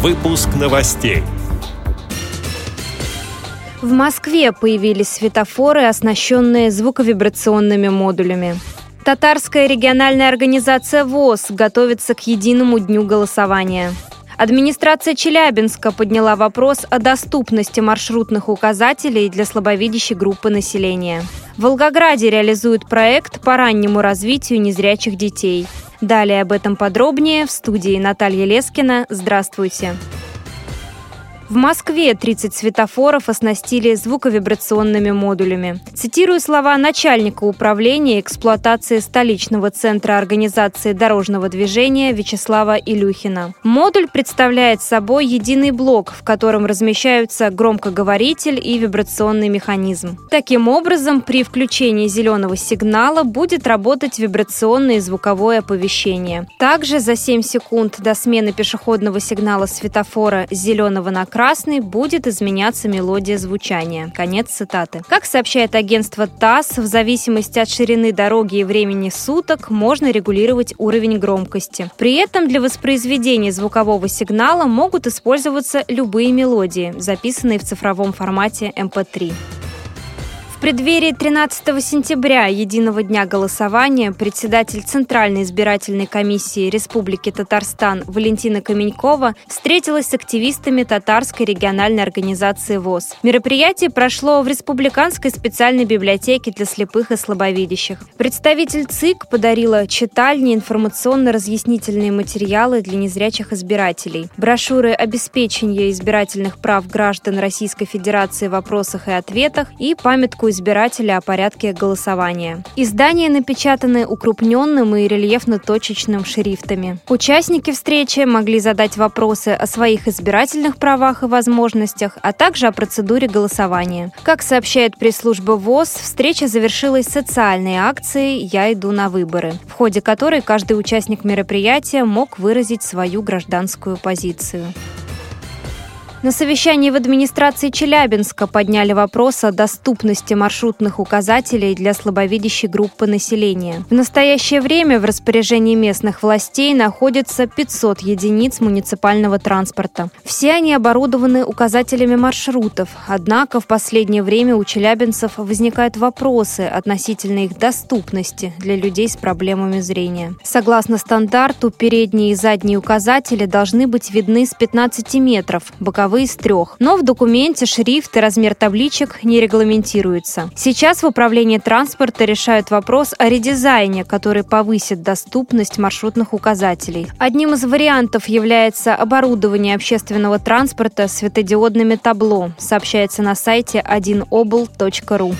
Выпуск новостей. В Москве появились светофоры, оснащенные звуковибрационными модулями. Татарская региональная организация ВОЗ готовится к единому дню голосования. Администрация Челябинска подняла вопрос о доступности маршрутных указателей для слабовидящей группы населения. В Волгограде реализуют проект по раннему развитию незрячих детей. Далее об этом подробнее в студии Наталья Лескина. Здравствуйте. В Москве 30 светофоров оснастили звуковибрационными модулями. Цитирую слова начальника управления эксплуатации столичного центра организации дорожного движения Вячеслава Илюхина. Модуль представляет собой единый блок, в котором размещаются громкоговоритель и вибрационный механизм. Таким образом, при включении зеленого сигнала будет работать вибрационное и звуковое оповещение. Также за 7 секунд до смены пешеходного сигнала светофора зеленого на красный будет изменяться мелодия звучания. Конец цитаты. Как сообщает агентство ТАСС, в зависимости от ширины дороги и времени суток можно регулировать уровень громкости. При этом для воспроизведения звукового сигнала могут использоваться любые мелодии, записанные в цифровом формате MP3. В преддверии 13 сентября, единого дня голосования, председатель Центральной избирательной комиссии Республики Татарстан Валентина Каменькова встретилась с активистами Татарской региональной организации ВОЗ. Мероприятие прошло в Республиканской специальной библиотеке для слепых и слабовидящих. Представитель ЦИК подарила читальни информационно-разъяснительные материалы для незрячих избирателей, брошюры обеспечения избирательных прав граждан Российской Федерации в вопросах и ответах и памятку избирателя о порядке голосования. Издания напечатаны укрупненным и рельефно-точечным шрифтами. Участники встречи могли задать вопросы о своих избирательных правах и возможностях, а также о процедуре голосования. Как сообщает пресс-служба ВОЗ, встреча завершилась социальной акцией «Я иду на выборы», в ходе которой каждый участник мероприятия мог выразить свою гражданскую позицию. На совещании в администрации Челябинска подняли вопрос о доступности маршрутных указателей для слабовидящей группы населения. В настоящее время в распоряжении местных властей находится 500 единиц муниципального транспорта. Все они оборудованы указателями маршрутов, однако в последнее время у челябинцев возникают вопросы относительно их доступности для людей с проблемами зрения. Согласно стандарту, передние и задние указатели должны быть видны с 15 метров, боковые таковые из трех. Но в документе шрифт и размер табличек не регламентируются. Сейчас в управлении транспорта решают вопрос о редизайне, который повысит доступность маршрутных указателей. Одним из вариантов является оборудование общественного транспорта светодиодными табло, сообщается на сайте 1obl.ru.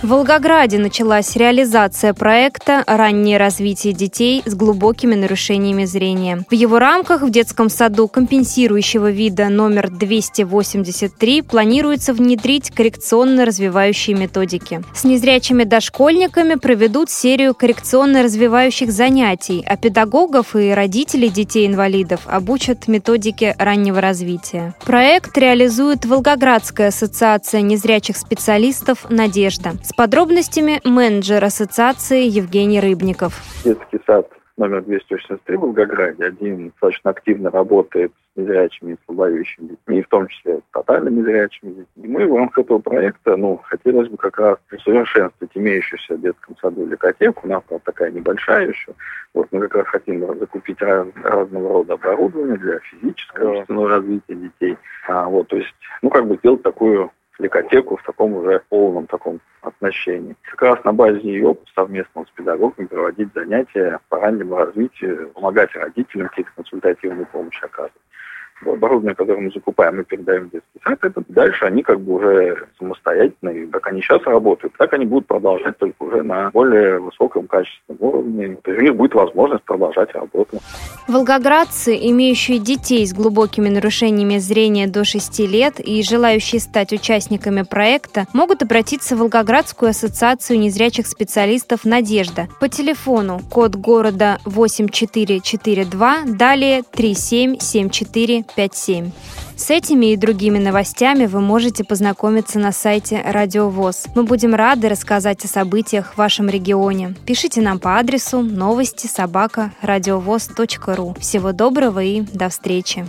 В Волгограде началась реализация проекта «Раннее развитие детей с глубокими нарушениями зрения». В его рамках в детском саду компенсирующего вида номер 283 планируется внедрить коррекционно-развивающие методики. С незрячими дошкольниками проведут серию коррекционно-развивающих занятий, а педагогов и родителей детей-инвалидов обучат методике раннего развития. Проект реализует Волгоградская ассоциация незрячих специалистов «Надежда». С подробностями менеджер ассоциации Евгений Рыбников. Детский сад номер 263 в Волгограде. Один достаточно активно работает с незрячими и слабовидящими детьми, в том числе с тотально незрячими детьми. И мы в рамках этого проекта, ну, хотелось бы как раз усовершенствовать имеющуюся в детском саду лекотеку. У нас правда, такая небольшая еще. Вот мы как раз хотим закупить разного рода оборудование для физического развития детей. А, вот, то есть, ну, как бы сделать такую лекотеку в таком уже полном таком оснащении. Как раз на базе ее совместно с педагогами проводить занятия по раннему развитию, помогать родителям какие-то консультативные помощи оказывать оборудование, которое мы закупаем, мы передаем в детский сад, это дальше они как бы уже самостоятельно, и как они сейчас работают, так они будут продолжать только уже на более высоком качественном уровне. То есть у них будет возможность продолжать работу. Волгоградцы, имеющие детей с глубокими нарушениями зрения до 6 лет и желающие стать участниками проекта, могут обратиться в Волгоградскую ассоциацию незрячих специалистов «Надежда» по телефону код города 8442, далее 3774 57. С этими и другими новостями вы можете познакомиться на сайте Радио ВОЗ. Мы будем рады рассказать о событиях в вашем регионе. Пишите нам по адресу новости собака ру. Всего доброго и до встречи!